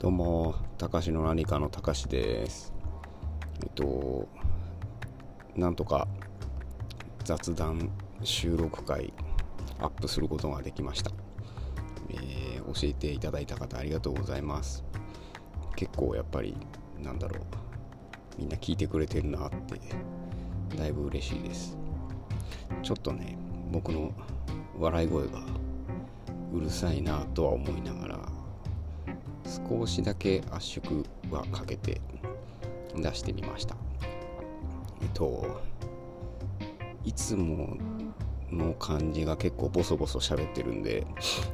どうも、たかしの何かのたかしです。えっと、なんとか雑談収録会アップすることができました。えー、教えていただいた方ありがとうございます。結構やっぱり、なんだろう、みんな聞いてくれてるなって、だいぶ嬉しいです。ちょっとね、僕の笑い声がうるさいなとは思いながら少しだけ圧縮はかけて出してみました。えっといつもの感じが結構ボソボソ喋ってるんで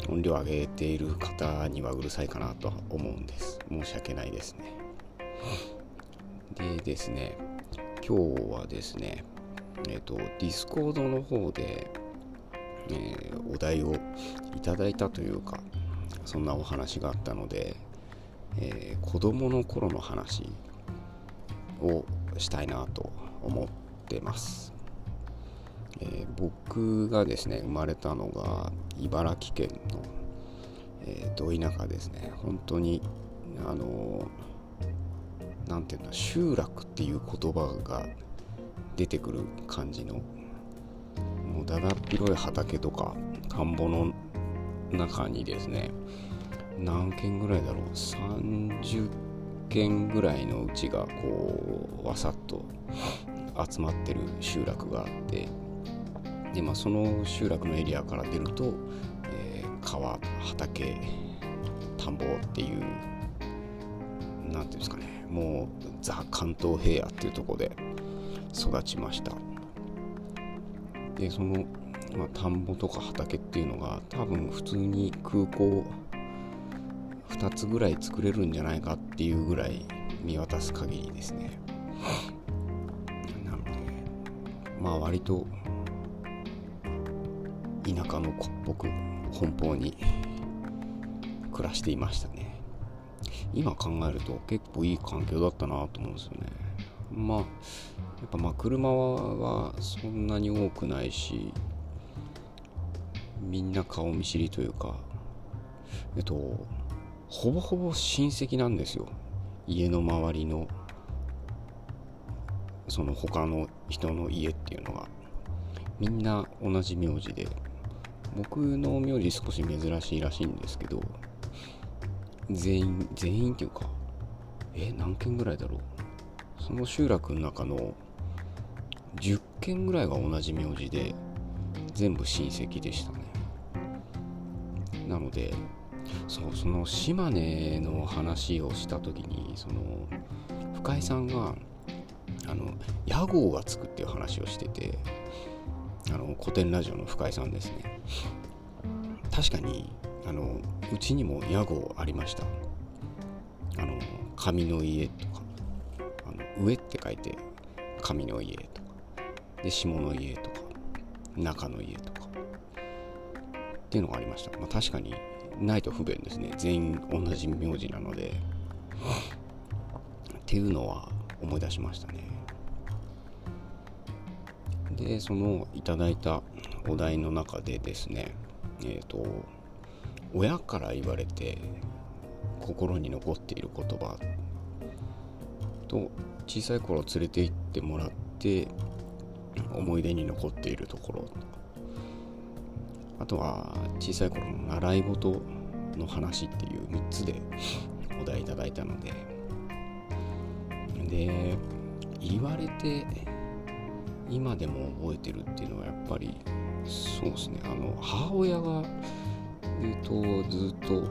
音量上げている方にはうるさいかなと思うんです。申し訳ないですね。でですね今日はですねえっとディスコードの方で、えー、お題をいただいたというかそんなお話があったのでえー、子供の頃の話をしたいなと思ってます、えー、僕がですね生まれたのが茨城県の、えー、田舎ですね。本当にあの何て言うんだ集落っていう言葉が出てくる感じのもうだだっ広い畑とか田んぼの中にですね何軒ぐらいだろう？30軒ぐらいのうちがこうわさっと集まってる集落があってで、まあ、その集落のエリアから出ると、えー、川畑田んぼっていう何ていうんですかねもうザ関東平野っていうとこで育ちました。でその、まあ、田んぼとか畑っていうのが多分普通に空港2つぐらい作れるんじゃないかっていうぐらい見渡す限りですね。なのでまあ割と田舎の子っぽく奔放に暮らしていましたね。今考えると結構いい環境だったなと思うんですよね。まあやっぱまあ車はそんなに多くないしみんな顔見知りというかえっとほぼほぼ親戚なんですよ。家の周りのその他の人の家っていうのが。みんな同じ名字で。僕の名字少し珍しいらしいんですけど全員全員っていうかえ何軒ぐらいだろう。その集落の中の10軒ぐらいが同じ名字で全部親戚でしたね。なのでそうその島根の話をした時にその深井さんがあの屋号がつくっていう話をしててあの古典ラジオの深井さんですね。確かにあのうちにも屋号ありました。あの上の家とかあの上って書いて上の家とかで下の家とか中の家とか。っていうのがありました、まあ、確かにないと不便ですね。全員同じ名字なので。っていうのは思い出しましたね。でそのいただいたお題の中でですねえっ、ー、と親から言われて心に残っている言葉と小さい頃連れて行ってもらって思い出に残っているところ。あとは小さい頃の習い事の話っていう3つでお題いただいたので。で言われて今でも覚えてるっていうのはやっぱりそうですね。あの母親がえっとずっと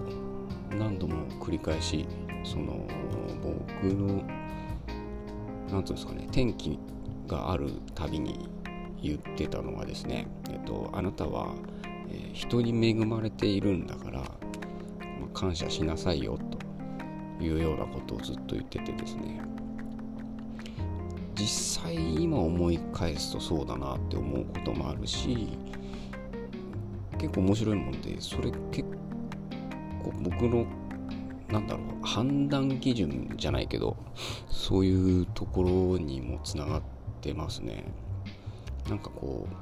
何度も繰り返しその僕の何ていうんですかね天気があるたびに言ってたのはですねえっとあなたはえ人に恵まれているんだから、まあ、感謝しなさいよというようなことをずっと言っててですね。実際今思い返すとそうだなって思うこともあるし結構面白いもんでそれ結構僕のなんだろう判断基準じゃないけどそういうところにもつながってますね。なんかこう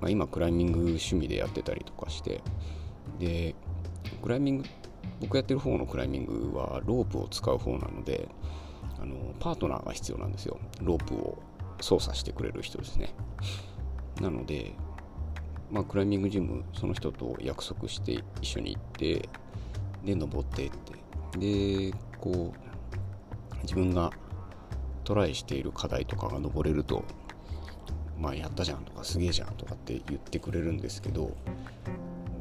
まあ、今クライミング趣味でやってたりとかしてでクライミング僕やってる方のクライミングはロープを使う方なのであのパートナーが必要なんですよ。ロープを操作してくれる人ですね。なのでまあクライミングジムその人と約束して一緒に行ってで登ってって。でこう自分がトライしている課題とかが登れるとまあやったじゃんとかすげえじゃんとかって言ってくれるんですけど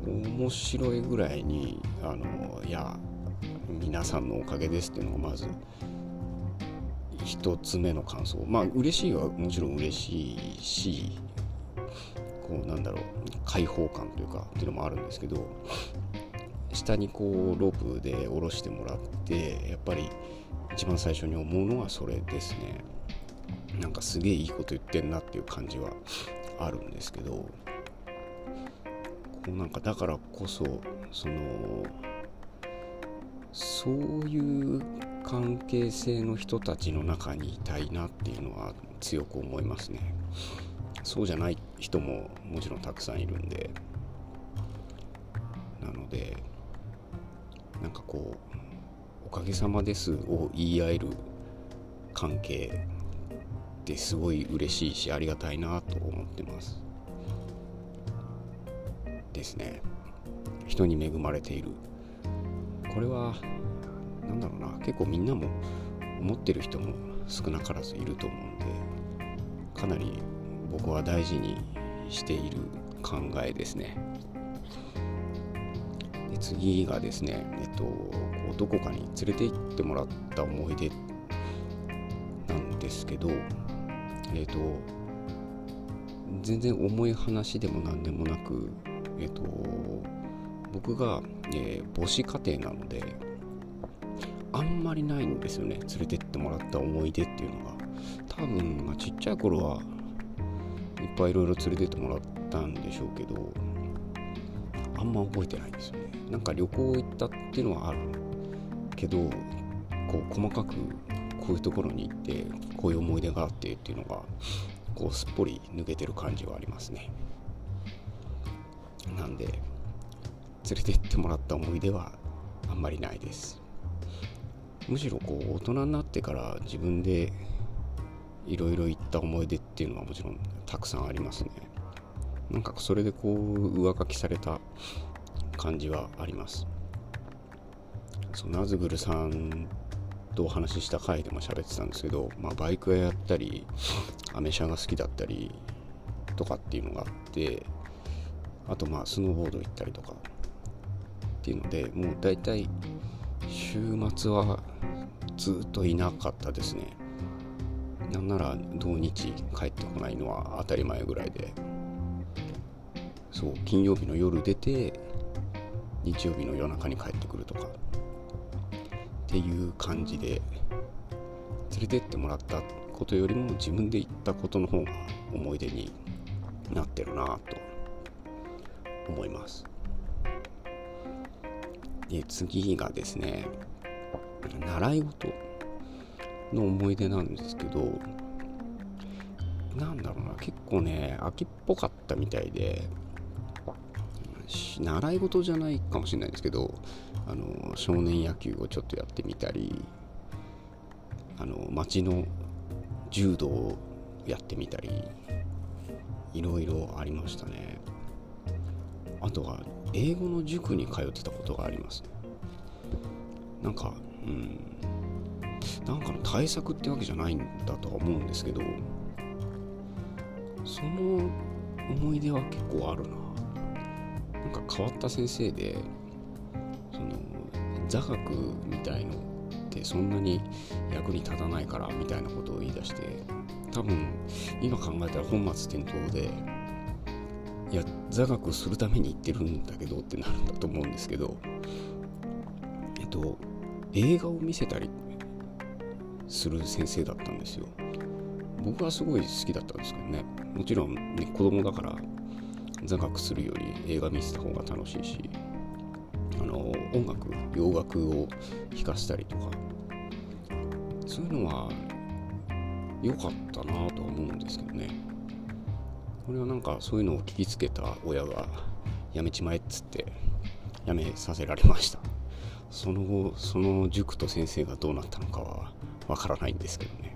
面白いぐらいにあのいや皆さんのおかげですっていうのがまず1つ目の感想。まあ嬉しいはもちろん嬉しいしこうなんだろう開放感というかっていうのもあるんですけど下にこうロープで下ろしてもらってやっぱり一番最初に思うのはそれですね。なんかすげえいいこと言ってんなっていう感じはあるんですけどこうなんかだからこそそのそういう関係性の人たちの中にいたいなっていうのは強く思いますね。そうじゃない人ももちろんたくさんいるんで。なのでなんかこう「おかげさまです」を言い合える関係ってすごい嬉しいしありがたいなと思ってます。ですね。人に恵まれている。これは何だろうな。結構みんなも思ってる人も少なからずいると思うんでかなり僕は大事にしている考えですね。次がですねえっとこうどこかに連れて行ってもらった思い出なんですけどえっと全然重い話でも何でもなくえっと僕が、えー、母子家庭なのであんまりないんですよね連れてってもらった思い出っていうのが。多分、まあ、ちっちゃい頃はいっぱいいろいろ連れてってもらったんでしょうけどあんま覚えてないんですよね。なんか旅行行ったっていうのはあるけどこう細かくこういうところに行ってこういう思い出があってっていうのがこうすっぽり抜けてる感じはありますね。なんで連れて行ってもらった思い出はあんまりないです。むしろこう大人になってから自分でいろいろ行った思い出っていうのはもちろんたくさんありますね。なんかそれでこう上書きされた感じはあります。そうナズグルさんとお話しした回でも喋ってたんですけど、まあ、バイク屋やったりアメ車が好きだったりとかっていうのがあってあとまあスノーボード行ったりとかっていうのでもう大体週末はずっといなかったですね。なんなら土日帰ってこないのは当たり前ぐらいで。そう金曜日の夜出て日曜日の夜中に帰ってくるとかっていう感じで連れてってもらったことよりも自分で行ったことの方が思い出になってるなと思います。で次がですね習い事の思い出なんですけどなんだろうな結構ね秋っぽかったみたいで習い事じゃないかもしれないですけどあの少年野球をちょっとやってみたりあの町の柔道をやってみたりいろいろありましたね。あとは英語の塾に通ってたことがあります。なんかうんなんかの対策ってわけじゃないんだとは思うんですけどその思い出は結構あるな。なんか変わった先生でその座学みたいのってそんなに役に立たないからみたいなことを言い出して多分今考えたら本末転倒でいや座学するために行ってるんだけどってなるんだと思うんですけどえっと映画を見せたりする先生だったんですよ。僕はすごい好きだったんですけどね。もちろん、ね、子供だから座学するより映画見せた方が楽しいしあの音楽洋楽を弾かせたりとか。そういうのは良かったなと思うんですけどね。これはなんかそういうのを聞きつけた親がやめちまえっつってやめさせられました。その後その塾と先生がどうなったのかはわからないんですけどね。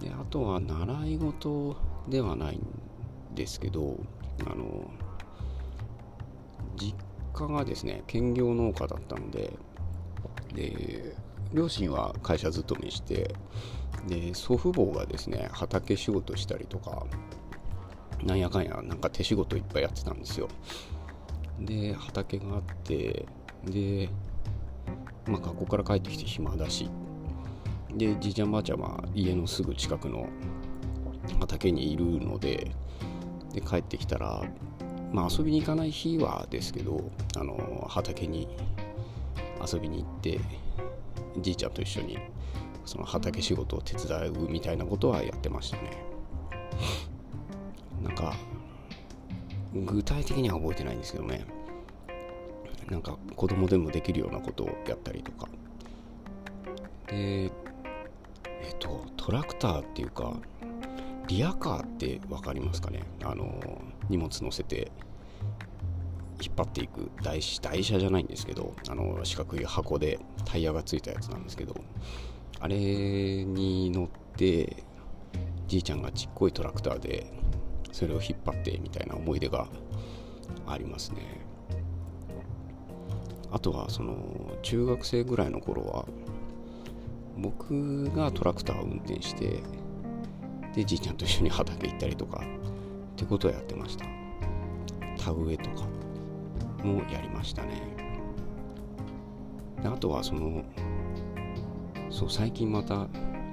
であとは習い事ではないんですけどあの実家がですね兼業農家だったのでで両親は会社勤めしてで祖父母がですね畑仕事したりとかなんやかんやなんか手仕事いっぱいやってたんですよ。で畑があってでまあ学校から帰ってきて暇だしでじいちゃんばあちゃんは家のすぐ近くの畑にいるのでで帰ってきたらまあ遊びに行かない日はですけどあの畑に遊びに行ってじいちゃんと一緒にその畑仕事を手伝うみたいなことはやってましたね。なんか具体的には覚えてないんですけどね。なんか子供でもできるようなことをやったりとか。でえっとトラクターっていうかリアカーって分かりますかね？あの荷物乗せて引っ張っていく台台車じゃないんですけどあの四角い箱でタイヤがついたやつなんですけどあれに乗ってじいちゃんがちっこいトラクターでそれを引っ張ってみたいな思い出がありますね。あとはその中学生ぐらいの頃は僕がトラクターを運転してでじいちゃんと一緒に畑行ったりとかってことをやってました。田植えとかもやりましたね。であとはそのそう最近また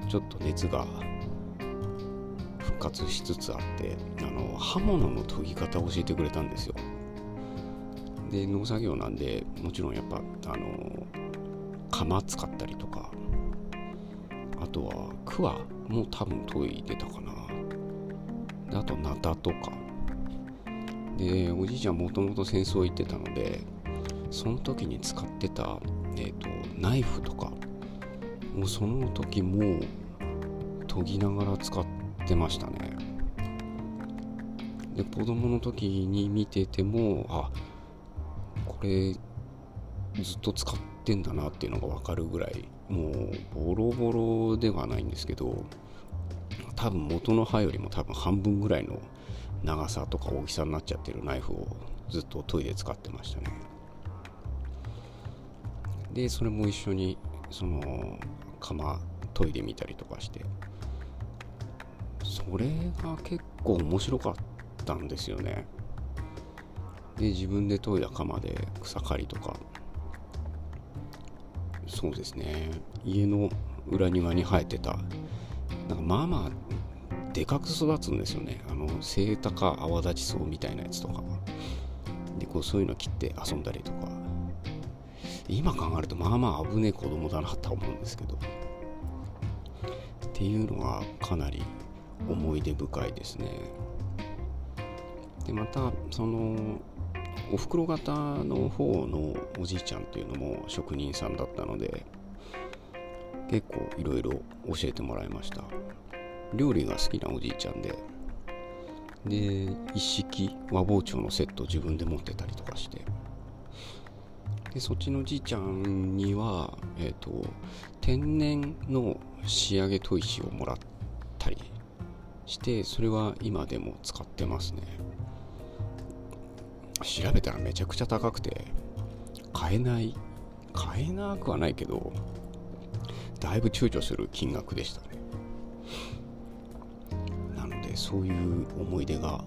ちょっと熱が復活しつつあってあの刃物の研ぎ方を教えてくれたんですよ。で農作業なんでもちろんやっぱあの釜使ったりとかあとはクワも多分研いでたかな。であとナタとか。でおじいちゃんもともと戦争行ってたのでその時に使ってた、えーと、ナイフとかもうその時も研ぎながら使ってましたね。で子供の時に見ててもあこれずっと使ってんだなっていうのが分かるぐらいもうボロボロではないんですけど多分元の刃よりも多分半分ぐらいの長さとか大きさになっちゃってるナイフをずっと研いで使ってましたね。でそれも一緒にその釜研いでみたりとかして。それが結構面白かったんですよね。で自分で研いだ釜で草刈りとか。そうですね。家の裏庭に生えてたなんかまあまあでかく育つんですよね。あのセイタカ泡立ち草みたいなやつとか。でこうそういうの切って遊んだりとか。今考えるとまあまあ危ねえ子供だなと思うんですけど。っていうのがかなり思い出深いですね。でまたそのおふくろ方の方のおじいちゃんっていうのも職人さんだったので結構いろいろ教えてもらいました。料理が好きなおじいちゃんで。で一式和包丁のセット自分で持ってたりとかして。でそっちのじいちゃんには、えー、と天然の仕上げ砥石をもらったりしてそれは今でも使ってますね。調べたらめちゃくちゃ高くて買えない買えなくはないけどだいぶ躊躇する金額でしたね。なのでそういう思い出が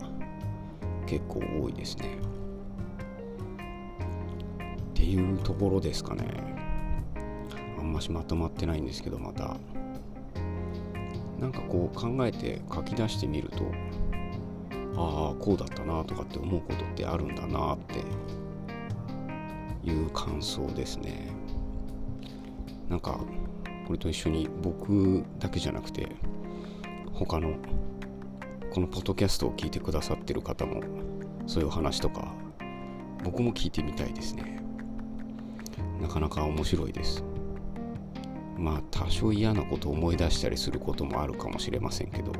結構多いですね。っていうところですかね。あんましまとまってないんですけどまた。なんかこう考えて書き出してみるとああこうだったなとかって思うことってあるんだなっていう感想ですね。なんかこれと一緒に僕だけじゃなくて他のこのポッドキャストを聞いてくださってる方もそういう話とか僕も聞いてみたいですね。なかなか面白いです。まあ多少嫌なことを思い出したりすることもあるかもしれませんけど。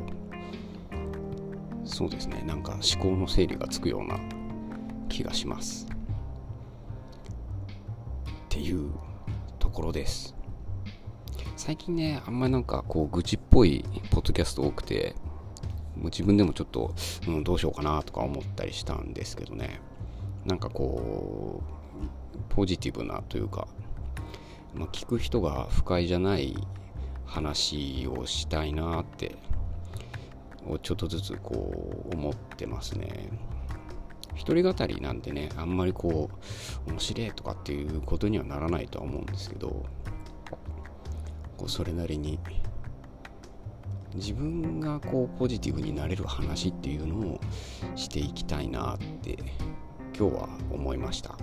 そうですね。なんか思考の整理がつくような気がします。っていうところです。最近ねあんまりなんかこう愚痴っぽいポッドキャスト多くてもう自分でもちょっと、うん、どうしようかなとか思ったりしたんですけどね。なんかこうポジティブなというか、まあ、聞く人が不快じゃない話をしたいなってをちょっとずつこう思ってますね。一人語りなんてねあんまりこう面白いとかっていうことにはならないとは思うんですけどこうそれなりに自分がこうポジティブになれる話っていうのをしていきたいなって今日は思いました。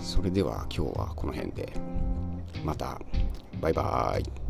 それでは今日はこの辺でまたバイバーイ。